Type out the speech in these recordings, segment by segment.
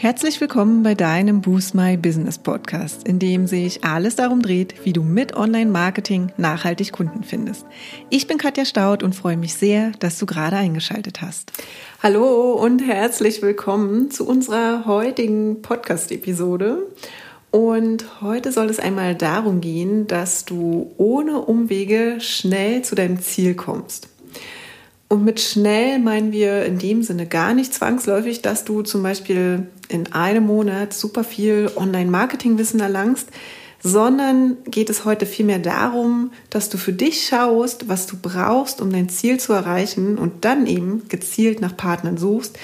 Herzlich willkommen bei deinem Boost My Business Podcast, in dem sich alles darum dreht, wie du mit Online-Marketing nachhaltig Kunden findest. Ich bin Katja Staud und freue mich sehr, dass du gerade eingeschaltet hast. Hallo und herzlich willkommen zu unserer heutigen Podcast-Episode. Und heute soll es einmal darum gehen, dass du ohne Umwege schnell zu deinem Ziel kommst. Und mit schnell meinen wir in dem Sinne gar nicht zwangsläufig, dass du zum Beispiel in einem Monat super viel Online-Marketing-Wissen erlangst, sondern geht es heute vielmehr darum, dass du für dich schaust, was du brauchst, um dein Ziel zu erreichen und dann eben gezielt nach Partnern suchst,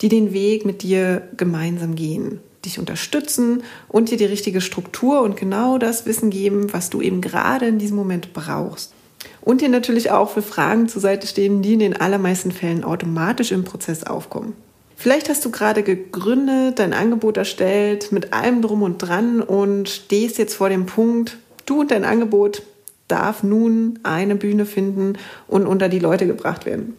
die den Weg mit dir gemeinsam gehen, dich unterstützen und dir die richtige Struktur und genau das Wissen geben, was du eben gerade in diesem Moment brauchst und dir natürlich auch für Fragen zur Seite stehen, die in den allermeisten Fällen automatisch im Prozess aufkommen. Vielleicht hast du gerade gegründet, dein Angebot erstellt, mit allem drum und dran und stehst jetzt vor dem Punkt, du und dein Angebot darf nun eine Bühne finden und unter die Leute gebracht werden.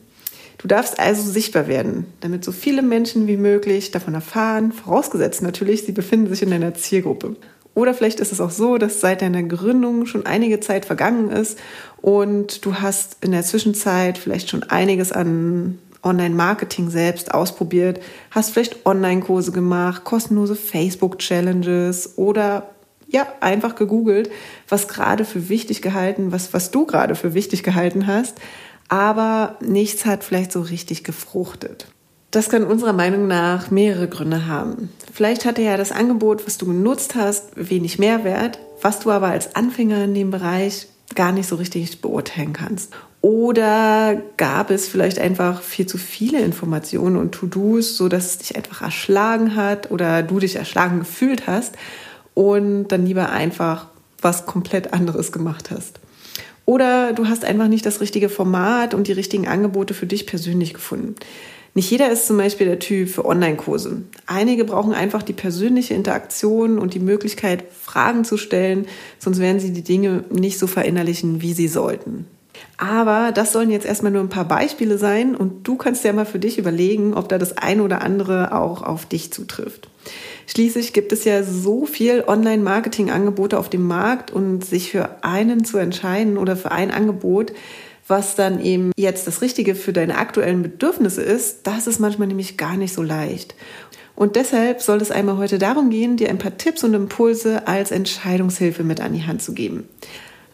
Du darfst also sichtbar werden, damit so viele Menschen wie möglich davon erfahren, vorausgesetzt natürlich, sie befinden sich in deiner Zielgruppe. Oder vielleicht ist es auch so, dass seit deiner Gründung schon einige Zeit vergangen ist und du hast in der Zwischenzeit vielleicht schon einiges an Online-Marketing selbst ausprobiert, hast vielleicht Online-Kurse gemacht, kostenlose Facebook-Challenges oder ja, einfach gegoogelt, was gerade für wichtig gehalten, was, was du gerade für wichtig gehalten hast, aber nichts hat vielleicht so richtig gefruchtet. Das kann unserer Meinung nach mehrere Gründe haben. Vielleicht hatte ja das Angebot, was du genutzt hast, wenig Mehrwert, was du aber als Anfänger in dem Bereich gar nicht so richtig beurteilen kannst. Oder gab es vielleicht einfach viel zu viele Informationen und To-Dos, sodass es dich einfach erschlagen hat oder du dich erschlagen gefühlt hast und dann lieber einfach was komplett anderes gemacht hast. Oder du hast einfach nicht das richtige Format und die richtigen Angebote für dich persönlich gefunden. Nicht jeder ist zum Beispiel der Typ für Online-Kurse. Einige brauchen einfach die persönliche Interaktion und die Möglichkeit, Fragen zu stellen, sonst werden sie die Dinge nicht so verinnerlichen, wie sie sollten. Aber das sollen jetzt erstmal nur ein paar Beispiele sein und du kannst ja mal für dich überlegen, ob da das eine oder andere auch auf dich zutrifft. Schließlich gibt es ja so viel Online-Marketing-Angebote auf dem Markt und sich für einen zu entscheiden oder für ein Angebot, was dann eben jetzt das Richtige für deine aktuellen Bedürfnisse ist, das ist manchmal nämlich gar nicht so leicht. Und deshalb soll es einmal heute darum gehen, dir ein paar Tipps und Impulse als Entscheidungshilfe mit an die Hand zu geben.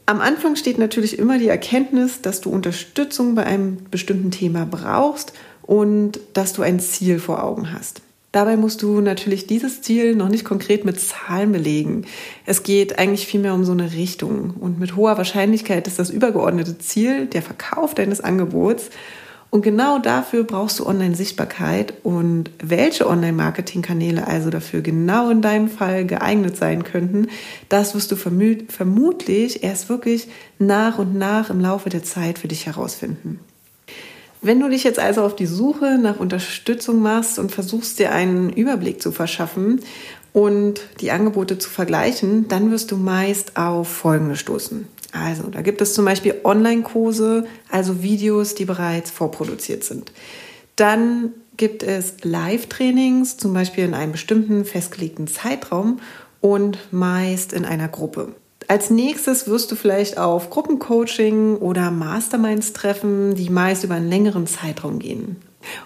Am Anfang steht natürlich immer die Erkenntnis, dass du Unterstützung bei einem bestimmten Thema brauchst und dass du ein Ziel vor Augen hast. Dabei musst du natürlich dieses Ziel noch nicht konkret mit Zahlen belegen. Es geht eigentlich vielmehr um so eine Richtung. Und mit hoher Wahrscheinlichkeit ist das übergeordnete Ziel der Verkauf deines Angebots. Und genau dafür brauchst du Online-Sichtbarkeit und welche Online-Marketing-Kanäle also dafür genau in deinem Fall geeignet sein könnten, das wirst du vermutlich erst wirklich nach und nach im Laufe der Zeit für dich herausfinden. Wenn du dich jetzt also auf die Suche nach Unterstützung machst und versuchst dir einen Überblick zu verschaffen und die Angebote zu vergleichen, dann wirst du meist auf Folgende stoßen. Also, da gibt es zum Beispiel Online-Kurse, also Videos, die bereits vorproduziert sind. Dann gibt es Live-Trainings, zum Beispiel in einem bestimmten festgelegten Zeitraum und meist in einer Gruppe. Als nächstes wirst du vielleicht auf Gruppencoaching oder Masterminds treffen, die meist über einen längeren Zeitraum gehen.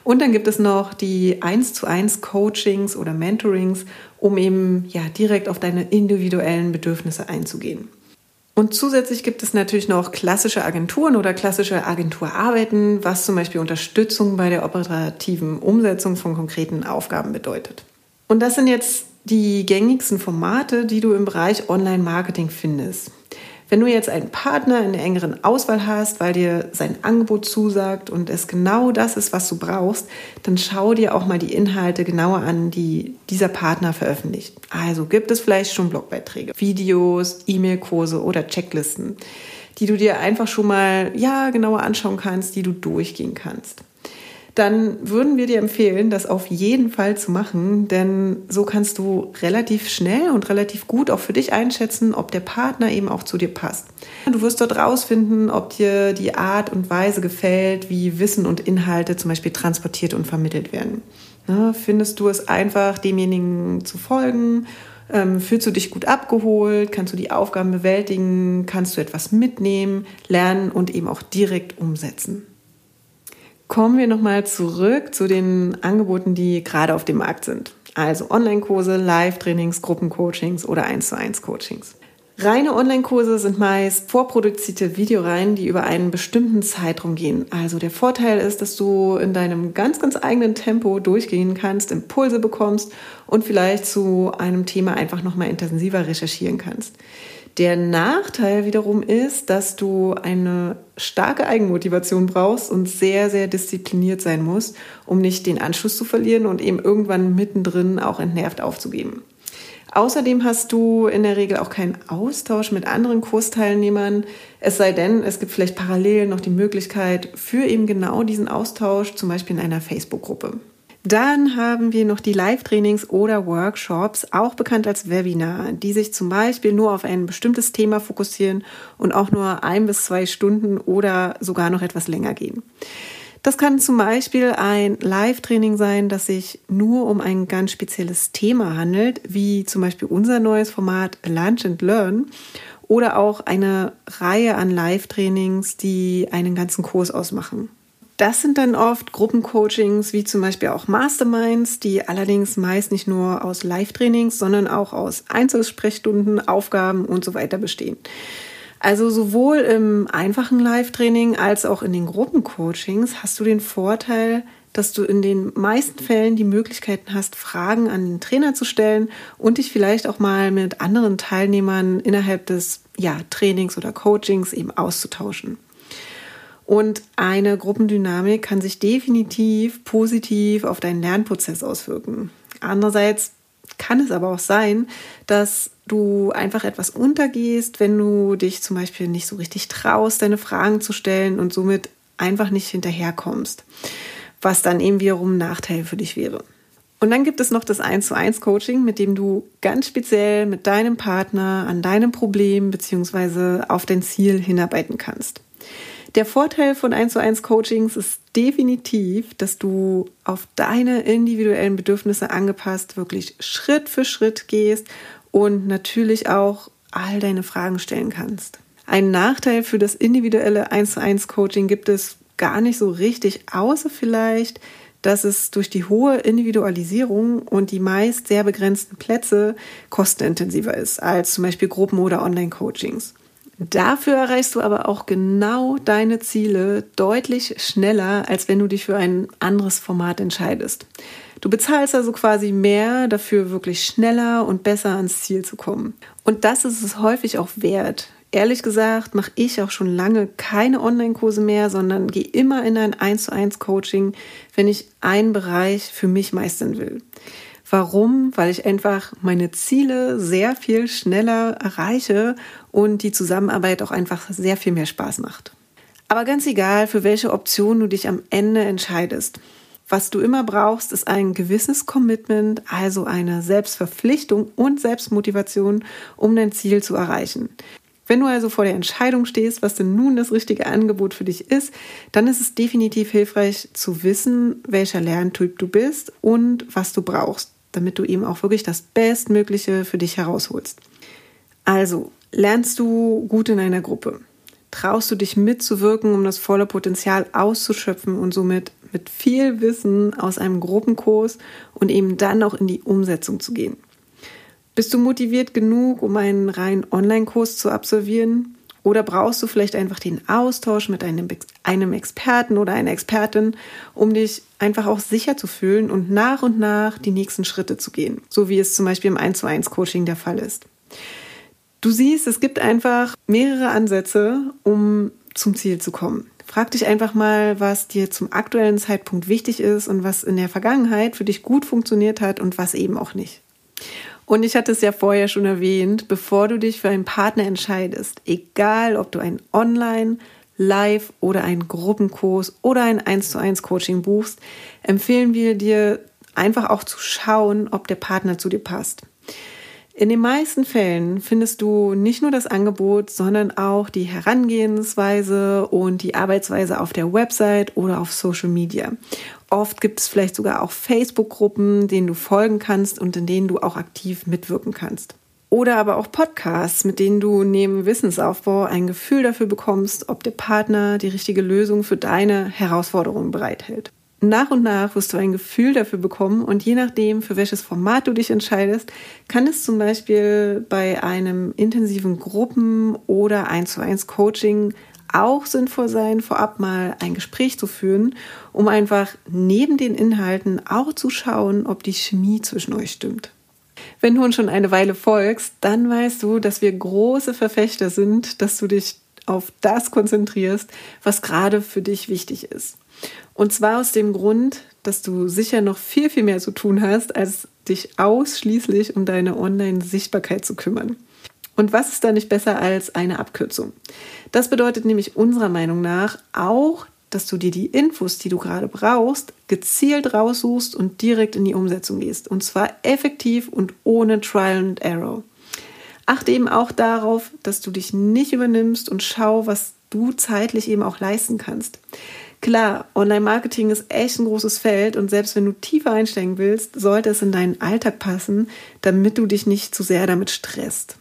Und dann gibt es noch die 1 zu 1 Coachings oder Mentorings, um eben ja direkt auf deine individuellen Bedürfnisse einzugehen. Und zusätzlich gibt es natürlich noch klassische Agenturen oder klassische Agenturarbeiten, was zum Beispiel Unterstützung bei der operativen Umsetzung von konkreten Aufgaben bedeutet. Und das sind jetzt die gängigsten Formate, die du im Bereich Online-Marketing findest. Wenn du jetzt einen Partner in der engeren Auswahl hast, weil dir sein Angebot zusagt und es genau das ist, was du brauchst, dann schau dir auch mal die Inhalte genauer an, die dieser Partner veröffentlicht. Also gibt es vielleicht schon Blogbeiträge, Videos, E-Mail-Kurse oder Checklisten, die du dir einfach schon mal ja genauer anschauen kannst, die du durchgehen kannst. Dann würden wir dir empfehlen, das auf jeden Fall zu machen, denn so kannst du relativ schnell und relativ gut auch für dich einschätzen, ob der Partner eben auch zu dir passt. Du wirst dort rausfinden, ob dir die Art und Weise gefällt, wie Wissen und Inhalte zum Beispiel transportiert und vermittelt werden. Ne, findest du es einfach, demjenigen zu folgen? Ähm, fühlst du dich gut abgeholt? Kannst du die Aufgaben bewältigen? Kannst du etwas mitnehmen, lernen und eben auch direkt umsetzen? Kommen wir nochmal zurück zu den Angeboten, die gerade auf dem Markt sind. Also Online-Kurse, Live-Trainings, Gruppencoachings oder 1 zu 1 Coachings. Reine Online-Kurse sind meist vorproduzierte Videoreihen, die über einen bestimmten Zeitraum gehen. Also der Vorteil ist, dass du in deinem ganz, ganz eigenen Tempo durchgehen kannst, Impulse bekommst und vielleicht zu einem Thema einfach nochmal intensiver recherchieren kannst. Der Nachteil wiederum ist, dass du eine starke Eigenmotivation brauchst und sehr, sehr diszipliniert sein musst, um nicht den Anschluss zu verlieren und eben irgendwann mittendrin auch entnervt aufzugeben. Außerdem hast du in der Regel auch keinen Austausch mit anderen Kursteilnehmern, es sei denn, es gibt vielleicht parallel noch die Möglichkeit für eben genau diesen Austausch, zum Beispiel in einer Facebook-Gruppe. Dann haben wir noch die Live-Trainings oder Workshops, auch bekannt als Webinar, die sich zum Beispiel nur auf ein bestimmtes Thema fokussieren und auch nur ein bis zwei Stunden oder sogar noch etwas länger gehen. Das kann zum Beispiel ein Live-Training sein, das sich nur um ein ganz spezielles Thema handelt, wie zum Beispiel unser neues Format Lunch and Learn oder auch eine Reihe an Live-Trainings, die einen ganzen Kurs ausmachen. Das sind dann oft Gruppencoachings, wie zum Beispiel auch Masterminds, die allerdings meist nicht nur aus Live-Trainings, sondern auch aus Einzelsprechstunden, Aufgaben und so weiter bestehen. Also sowohl im einfachen Live-Training als auch in den Gruppencoachings hast du den Vorteil, dass du in den meisten Fällen die Möglichkeiten hast, Fragen an den Trainer zu stellen und dich vielleicht auch mal mit anderen Teilnehmern innerhalb des ja, Trainings oder Coachings eben auszutauschen. Und eine Gruppendynamik kann sich definitiv positiv auf deinen Lernprozess auswirken. Andererseits kann es aber auch sein, dass du einfach etwas untergehst, wenn du dich zum Beispiel nicht so richtig traust, deine Fragen zu stellen und somit einfach nicht hinterherkommst, was dann eben wiederum ein Nachteil für dich wäre. Und dann gibt es noch das 1 zu 1 Coaching, mit dem du ganz speziell mit deinem Partner an deinem Problem bzw. auf dein Ziel hinarbeiten kannst. Der Vorteil von 1 zu 1 Coachings ist definitiv, dass du auf deine individuellen Bedürfnisse angepasst wirklich Schritt für Schritt gehst und natürlich auch all deine Fragen stellen kannst. Ein Nachteil für das individuelle 1 zu 1 Coaching gibt es gar nicht so richtig, außer vielleicht, dass es durch die hohe Individualisierung und die meist sehr begrenzten Plätze kostenintensiver ist als zum Beispiel Gruppen- oder Online-Coachings. Dafür erreichst du aber auch genau deine Ziele deutlich schneller, als wenn du dich für ein anderes Format entscheidest. Du bezahlst also quasi mehr dafür, wirklich schneller und besser ans Ziel zu kommen. Und das ist es häufig auch wert. Ehrlich gesagt mache ich auch schon lange keine Online-Kurse mehr, sondern gehe immer in ein 1 zu 1 Coaching, wenn ich einen Bereich für mich meistern will. Warum? Weil ich einfach meine Ziele sehr viel schneller erreiche und die Zusammenarbeit auch einfach sehr viel mehr Spaß macht. Aber ganz egal, für welche Option du dich am Ende entscheidest. Was du immer brauchst, ist ein gewisses Commitment, also eine Selbstverpflichtung und Selbstmotivation, um dein Ziel zu erreichen. Wenn du also vor der Entscheidung stehst, was denn nun das richtige Angebot für dich ist, dann ist es definitiv hilfreich zu wissen, welcher Lerntyp du bist und was du brauchst damit du eben auch wirklich das Bestmögliche für dich herausholst. Also, lernst du gut in einer Gruppe? Traust du dich mitzuwirken, um das volle Potenzial auszuschöpfen und somit mit viel Wissen aus einem Gruppenkurs und eben dann auch in die Umsetzung zu gehen? Bist du motiviert genug, um einen reinen Online-Kurs zu absolvieren? Oder brauchst du vielleicht einfach den Austausch mit einem, einem Experten oder einer Expertin, um dich einfach auch sicher zu fühlen und nach und nach die nächsten Schritte zu gehen, so wie es zum Beispiel im 1 zu 1 Coaching der Fall ist. Du siehst, es gibt einfach mehrere Ansätze, um zum Ziel zu kommen. Frag dich einfach mal, was dir zum aktuellen Zeitpunkt wichtig ist und was in der Vergangenheit für dich gut funktioniert hat und was eben auch nicht. Und ich hatte es ja vorher schon erwähnt, bevor du dich für einen Partner entscheidest, egal ob du ein Online-, Live- oder einen Gruppenkurs oder ein 1 zu 1 Coaching buchst, empfehlen wir dir einfach auch zu schauen, ob der Partner zu dir passt. In den meisten Fällen findest du nicht nur das Angebot, sondern auch die Herangehensweise und die Arbeitsweise auf der Website oder auf Social Media. Oft gibt es vielleicht sogar auch Facebook-Gruppen, denen du folgen kannst und in denen du auch aktiv mitwirken kannst. Oder aber auch Podcasts, mit denen du neben Wissensaufbau ein Gefühl dafür bekommst, ob der Partner die richtige Lösung für deine Herausforderungen bereithält. Nach und nach wirst du ein Gefühl dafür bekommen und je nachdem, für welches Format du dich entscheidest, kann es zum Beispiel bei einem intensiven Gruppen- oder 1 zu 1 Coaching auch sinnvoll sein, vorab mal ein Gespräch zu führen, um einfach neben den Inhalten auch zu schauen, ob die Chemie zwischen euch stimmt. Wenn du uns schon eine Weile folgst, dann weißt du, dass wir große Verfechter sind, dass du dich auf das konzentrierst, was gerade für dich wichtig ist. Und zwar aus dem Grund, dass du sicher noch viel, viel mehr zu tun hast, als dich ausschließlich um deine Online-Sichtbarkeit zu kümmern. Und was ist da nicht besser als eine Abkürzung? Das bedeutet nämlich unserer Meinung nach auch, dass du dir die Infos, die du gerade brauchst, gezielt raussuchst und direkt in die Umsetzung gehst. Und zwar effektiv und ohne Trial and Error. Achte eben auch darauf, dass du dich nicht übernimmst und schau, was du zeitlich eben auch leisten kannst. Klar, Online-Marketing ist echt ein großes Feld und selbst wenn du tiefer einsteigen willst, sollte es in deinen Alltag passen, damit du dich nicht zu sehr damit stresst.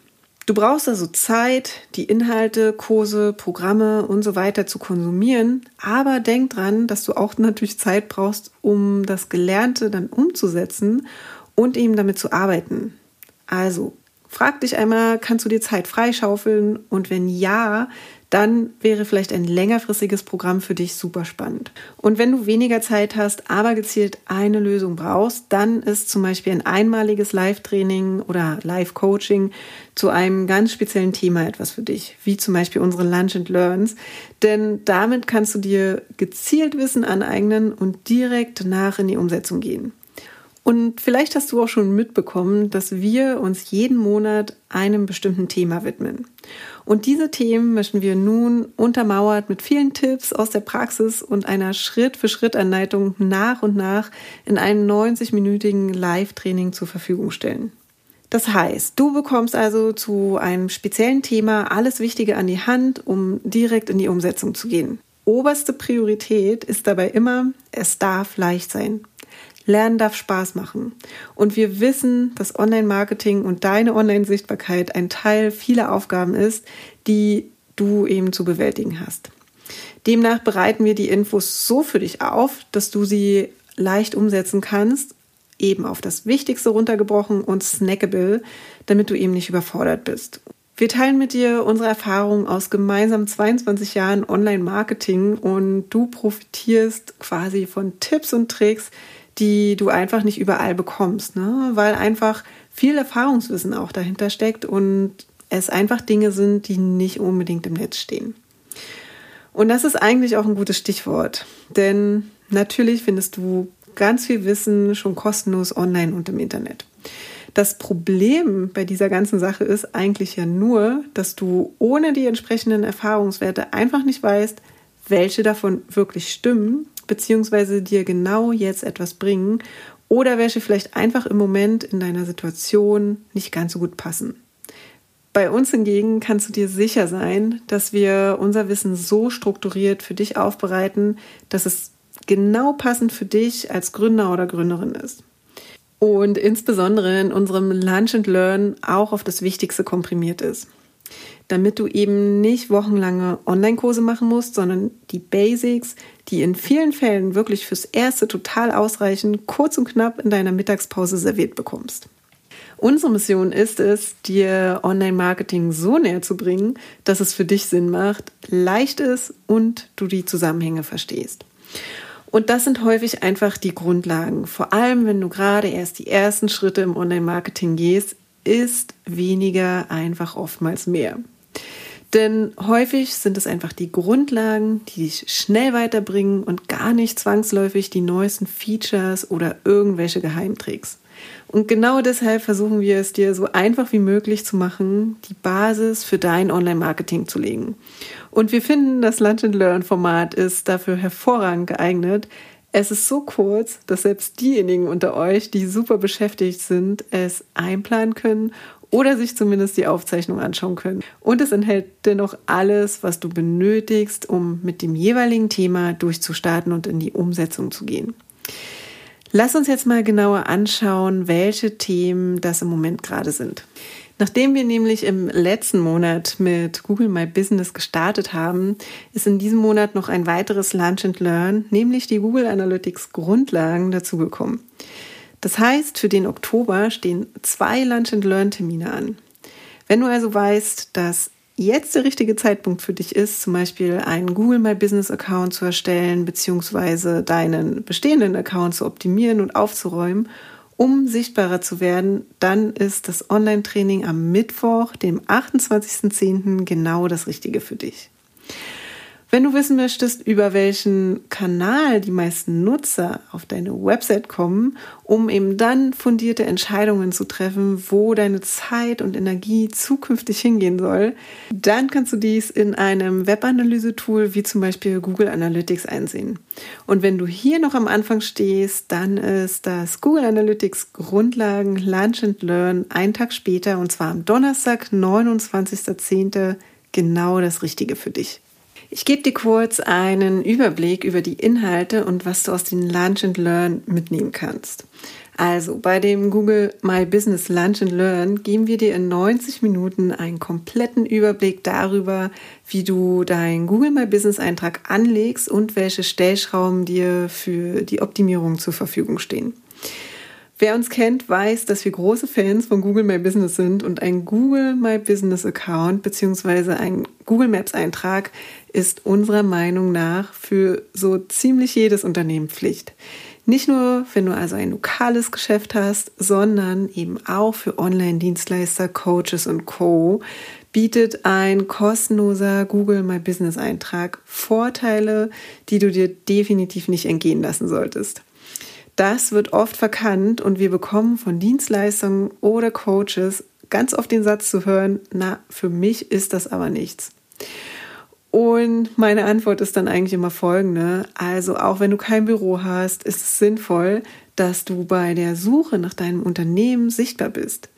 Du brauchst also Zeit, die Inhalte, Kurse, Programme und so weiter zu konsumieren, aber denk dran, dass du auch natürlich Zeit brauchst, um das Gelernte dann umzusetzen und eben damit zu arbeiten. Also frag dich einmal, kannst du dir Zeit freischaufeln und wenn ja, dann wäre vielleicht ein längerfristiges Programm für dich super spannend. Und wenn du weniger Zeit hast, aber gezielt eine Lösung brauchst, dann ist zum Beispiel ein einmaliges Live-Training oder Live-Coaching zu einem ganz speziellen Thema etwas für dich, wie zum Beispiel unsere Lunch and Learns. Denn damit kannst du dir gezielt Wissen aneignen und direkt nach in die Umsetzung gehen. Und vielleicht hast du auch schon mitbekommen, dass wir uns jeden Monat einem bestimmten Thema widmen. Und diese Themen möchten wir nun untermauert mit vielen Tipps aus der Praxis und einer Schritt-für-Schritt-Anleitung nach und nach in einem 90-minütigen Live-Training zur Verfügung stellen. Das heißt, du bekommst also zu einem speziellen Thema alles Wichtige an die Hand, um direkt in die Umsetzung zu gehen. Oberste Priorität ist dabei immer, es darf leicht sein. Lernen darf Spaß machen. Und wir wissen, dass Online-Marketing und deine Online-Sichtbarkeit ein Teil vieler Aufgaben ist, die du eben zu bewältigen hast. Demnach bereiten wir die Infos so für dich auf, dass du sie leicht umsetzen kannst, eben auf das Wichtigste runtergebrochen und snackable, damit du eben nicht überfordert bist. Wir teilen mit dir unsere Erfahrungen aus gemeinsam 22 Jahren Online-Marketing und du profitierst quasi von Tipps und Tricks, die du einfach nicht überall bekommst, ne? weil einfach viel Erfahrungswissen auch dahinter steckt und es einfach Dinge sind, die nicht unbedingt im Netz stehen. Und das ist eigentlich auch ein gutes Stichwort, denn natürlich findest du ganz viel Wissen schon kostenlos online und im Internet. Das Problem bei dieser ganzen Sache ist eigentlich ja nur, dass du ohne die entsprechenden Erfahrungswerte einfach nicht weißt, welche davon wirklich stimmen beziehungsweise dir genau jetzt etwas bringen oder welche vielleicht einfach im Moment in deiner Situation nicht ganz so gut passen. Bei uns hingegen kannst du dir sicher sein, dass wir unser Wissen so strukturiert für dich aufbereiten, dass es genau passend für dich als Gründer oder Gründerin ist. Und insbesondere in unserem Lunch and Learn auch auf das Wichtigste komprimiert ist damit du eben nicht wochenlange Online-Kurse machen musst, sondern die Basics, die in vielen Fällen wirklich fürs Erste total ausreichen, kurz und knapp in deiner Mittagspause serviert bekommst. Unsere Mission ist es, dir Online-Marketing so näher zu bringen, dass es für dich Sinn macht, leicht ist und du die Zusammenhänge verstehst. Und das sind häufig einfach die Grundlagen. Vor allem, wenn du gerade erst die ersten Schritte im Online-Marketing gehst, ist weniger einfach oftmals mehr. Denn häufig sind es einfach die Grundlagen, die dich schnell weiterbringen und gar nicht zwangsläufig die neuesten Features oder irgendwelche Geheimtricks. Und genau deshalb versuchen wir es dir so einfach wie möglich zu machen, die Basis für dein Online-Marketing zu legen. Und wir finden, das Lunch and Learn Format ist dafür hervorragend geeignet. Es ist so kurz, dass selbst diejenigen unter euch, die super beschäftigt sind, es einplanen können oder sich zumindest die Aufzeichnung anschauen können. Und es enthält dennoch alles, was du benötigst, um mit dem jeweiligen Thema durchzustarten und in die Umsetzung zu gehen. Lass uns jetzt mal genauer anschauen, welche Themen das im Moment gerade sind. Nachdem wir nämlich im letzten Monat mit Google My Business gestartet haben, ist in diesem Monat noch ein weiteres Lunch and Learn, nämlich die Google Analytics Grundlagen dazugekommen. Das heißt, für den Oktober stehen zwei Lunch and Learn Termine an. Wenn du also weißt, dass jetzt der richtige Zeitpunkt für dich ist, zum Beispiel einen Google My Business Account zu erstellen, beziehungsweise deinen bestehenden Account zu optimieren und aufzuräumen, um sichtbarer zu werden, dann ist das Online-Training am Mittwoch, dem 28.10. genau das Richtige für dich. Wenn du wissen möchtest, über welchen Kanal die meisten Nutzer auf deine Website kommen, um eben dann fundierte Entscheidungen zu treffen, wo deine Zeit und Energie zukünftig hingehen soll, dann kannst du dies in einem Webanalyse-Tool wie zum Beispiel Google Analytics einsehen. Und wenn du hier noch am Anfang stehst, dann ist das Google Analytics Grundlagen Lunch and Learn einen Tag später und zwar am Donnerstag, 29.10. genau das Richtige für dich. Ich gebe dir kurz einen Überblick über die Inhalte und was du aus den Lunch and Learn mitnehmen kannst. Also bei dem Google My Business Lunch and Learn geben wir dir in 90 Minuten einen kompletten Überblick darüber, wie du deinen Google My Business Eintrag anlegst und welche Stellschrauben dir für die Optimierung zur Verfügung stehen. Wer uns kennt, weiß, dass wir große Fans von Google My Business sind und ein Google My Business Account bzw. ein Google Maps Eintrag ist unserer Meinung nach für so ziemlich jedes Unternehmen Pflicht. Nicht nur, wenn du also ein lokales Geschäft hast, sondern eben auch für Online-Dienstleister, Coaches und Co. bietet ein kostenloser Google My Business Eintrag Vorteile, die du dir definitiv nicht entgehen lassen solltest. Das wird oft verkannt und wir bekommen von Dienstleistungen oder Coaches ganz oft den Satz zu hören, na, für mich ist das aber nichts. Und meine Antwort ist dann eigentlich immer folgende. Also auch wenn du kein Büro hast, ist es sinnvoll, dass du bei der Suche nach deinem Unternehmen sichtbar bist.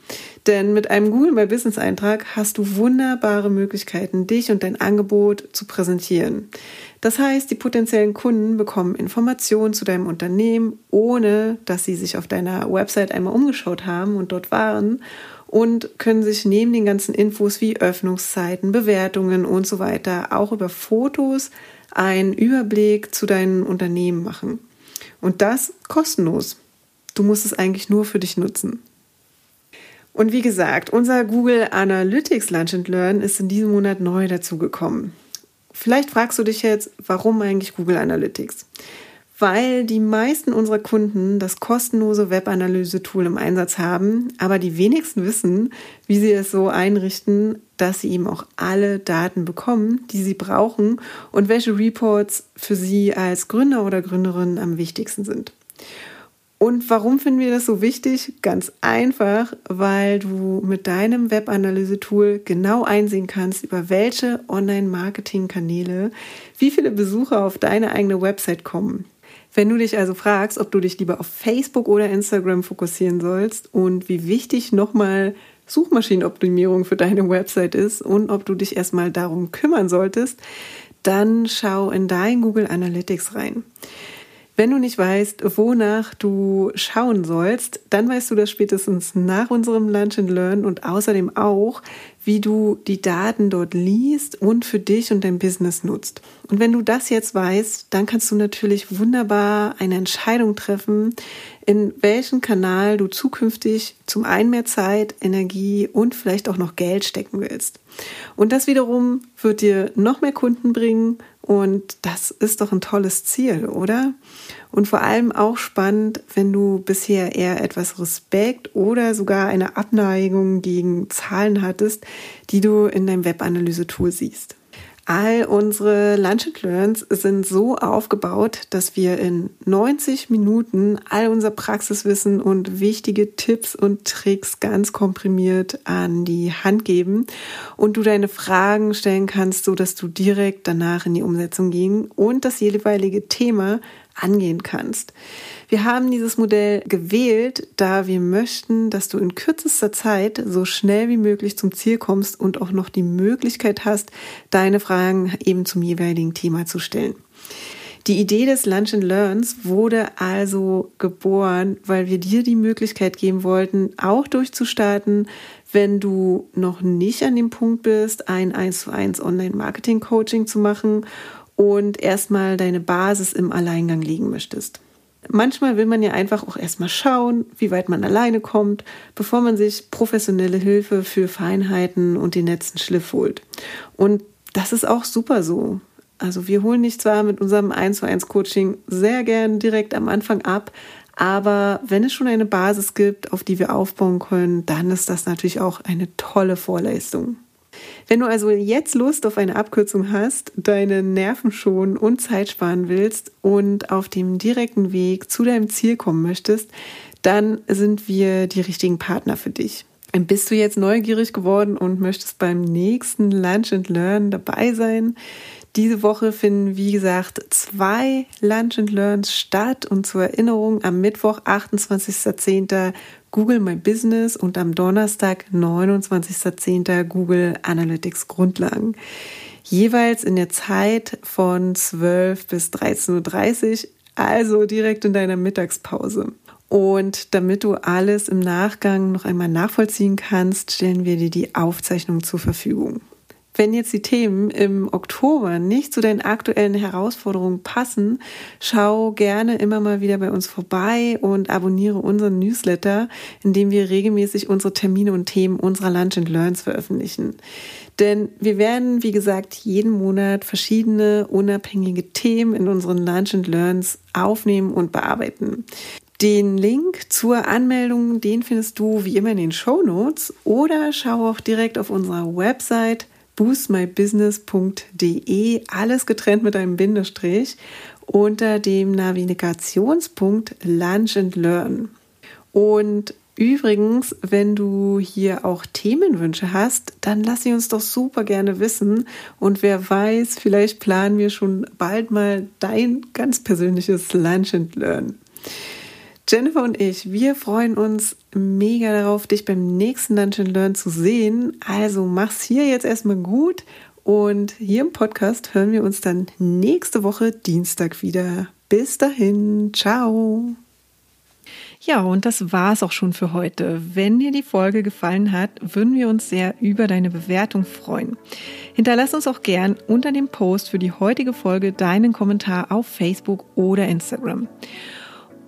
Denn mit einem Google My Business Eintrag hast du wunderbare Möglichkeiten, dich und dein Angebot zu präsentieren. Das heißt, die potenziellen Kunden bekommen Informationen zu deinem Unternehmen, ohne dass sie sich auf deiner Website einmal umgeschaut haben und dort waren und können sich neben den ganzen Infos wie Öffnungszeiten, Bewertungen und so weiter auch über Fotos einen Überblick zu deinem Unternehmen machen. Und das kostenlos. Du musst es eigentlich nur für dich nutzen. Und wie gesagt, unser Google Analytics Lunch and Learn ist in diesem Monat neu dazugekommen. Vielleicht fragst du dich jetzt, warum eigentlich Google Analytics? Weil die meisten unserer Kunden das kostenlose Webanalyse-Tool im Einsatz haben, aber die wenigsten wissen, wie sie es so einrichten, dass sie eben auch alle Daten bekommen, die sie brauchen und welche Reports für sie als Gründer oder Gründerin am wichtigsten sind. Und warum finden wir das so wichtig? Ganz einfach, weil du mit deinem Webanalyse-Tool genau einsehen kannst, über welche Online-Marketing-Kanäle wie viele Besucher auf deine eigene Website kommen. Wenn du dich also fragst, ob du dich lieber auf Facebook oder Instagram fokussieren sollst und wie wichtig nochmal Suchmaschinenoptimierung für deine Website ist und ob du dich erstmal darum kümmern solltest, dann schau in dein Google Analytics rein. Wenn du nicht weißt, wonach du schauen sollst, dann weißt du das spätestens nach unserem Lunch and Learn und außerdem auch, wie du die Daten dort liest und für dich und dein Business nutzt. Und wenn du das jetzt weißt, dann kannst du natürlich wunderbar eine Entscheidung treffen, in welchen Kanal du zukünftig zum einen mehr Zeit, Energie und vielleicht auch noch Geld stecken willst. Und das wiederum wird dir noch mehr Kunden bringen und das ist doch ein tolles Ziel, oder? Und vor allem auch spannend, wenn du bisher eher etwas Respekt oder sogar eine Abneigung gegen Zahlen hattest, die du in deinem Webanalyse-Tool siehst. All unsere Lunch and Learns sind so aufgebaut, dass wir in 90 Minuten all unser Praxiswissen und wichtige Tipps und Tricks ganz komprimiert an die Hand geben und du deine Fragen stellen kannst, so dass du direkt danach in die Umsetzung gehen und das jeweilige Thema angehen kannst. Wir haben dieses Modell gewählt, da wir möchten, dass du in kürzester Zeit so schnell wie möglich zum Ziel kommst und auch noch die Möglichkeit hast, deine Fragen eben zum jeweiligen Thema zu stellen. Die Idee des Lunch and Learns wurde also geboren, weil wir dir die Möglichkeit geben wollten, auch durchzustarten, wenn du noch nicht an dem Punkt bist, ein 1 zu 1 Online-Marketing-Coaching zu machen und erstmal deine Basis im Alleingang legen möchtest. Manchmal will man ja einfach auch erstmal schauen, wie weit man alleine kommt, bevor man sich professionelle Hilfe für Feinheiten und den letzten Schliff holt. Und das ist auch super so. Also wir holen dich zwar mit unserem 1 zu 1 Coaching sehr gern direkt am Anfang ab, aber wenn es schon eine Basis gibt, auf die wir aufbauen können, dann ist das natürlich auch eine tolle Vorleistung. Wenn du also jetzt Lust auf eine Abkürzung hast, deine Nerven schonen und Zeit sparen willst und auf dem direkten Weg zu deinem Ziel kommen möchtest, dann sind wir die richtigen Partner für dich. Bist du jetzt neugierig geworden und möchtest beim nächsten Lunch and Learn dabei sein? Diese Woche finden, wie gesagt, zwei Lunch and Learns statt und zur Erinnerung am Mittwoch, 28.10. Google My Business und am Donnerstag, 29.10. Google Analytics Grundlagen. Jeweils in der Zeit von 12 bis 13.30 Uhr, also direkt in deiner Mittagspause. Und damit du alles im Nachgang noch einmal nachvollziehen kannst, stellen wir dir die Aufzeichnung zur Verfügung. Wenn jetzt die Themen im Oktober nicht zu deinen aktuellen Herausforderungen passen, schau gerne immer mal wieder bei uns vorbei und abonniere unseren Newsletter, in dem wir regelmäßig unsere Termine und Themen unserer Lunch and Learns veröffentlichen. Denn wir werden, wie gesagt, jeden Monat verschiedene unabhängige Themen in unseren Lunch and Learns aufnehmen und bearbeiten. Den Link zur Anmeldung, den findest du wie immer in den Show Notes oder schau auch direkt auf unserer Website boostmybusiness.de, alles getrennt mit einem Bindestrich, unter dem Navigationspunkt Lunch and Learn. Und übrigens, wenn du hier auch Themenwünsche hast, dann lass sie uns doch super gerne wissen. Und wer weiß, vielleicht planen wir schon bald mal dein ganz persönliches Lunch and Learn. Jennifer und ich, wir freuen uns mega darauf, dich beim nächsten and Learn zu sehen. Also mach's hier jetzt erstmal gut und hier im Podcast hören wir uns dann nächste Woche Dienstag wieder. Bis dahin, ciao. Ja, und das war's auch schon für heute. Wenn dir die Folge gefallen hat, würden wir uns sehr über deine Bewertung freuen. Hinterlass uns auch gern unter dem Post für die heutige Folge deinen Kommentar auf Facebook oder Instagram.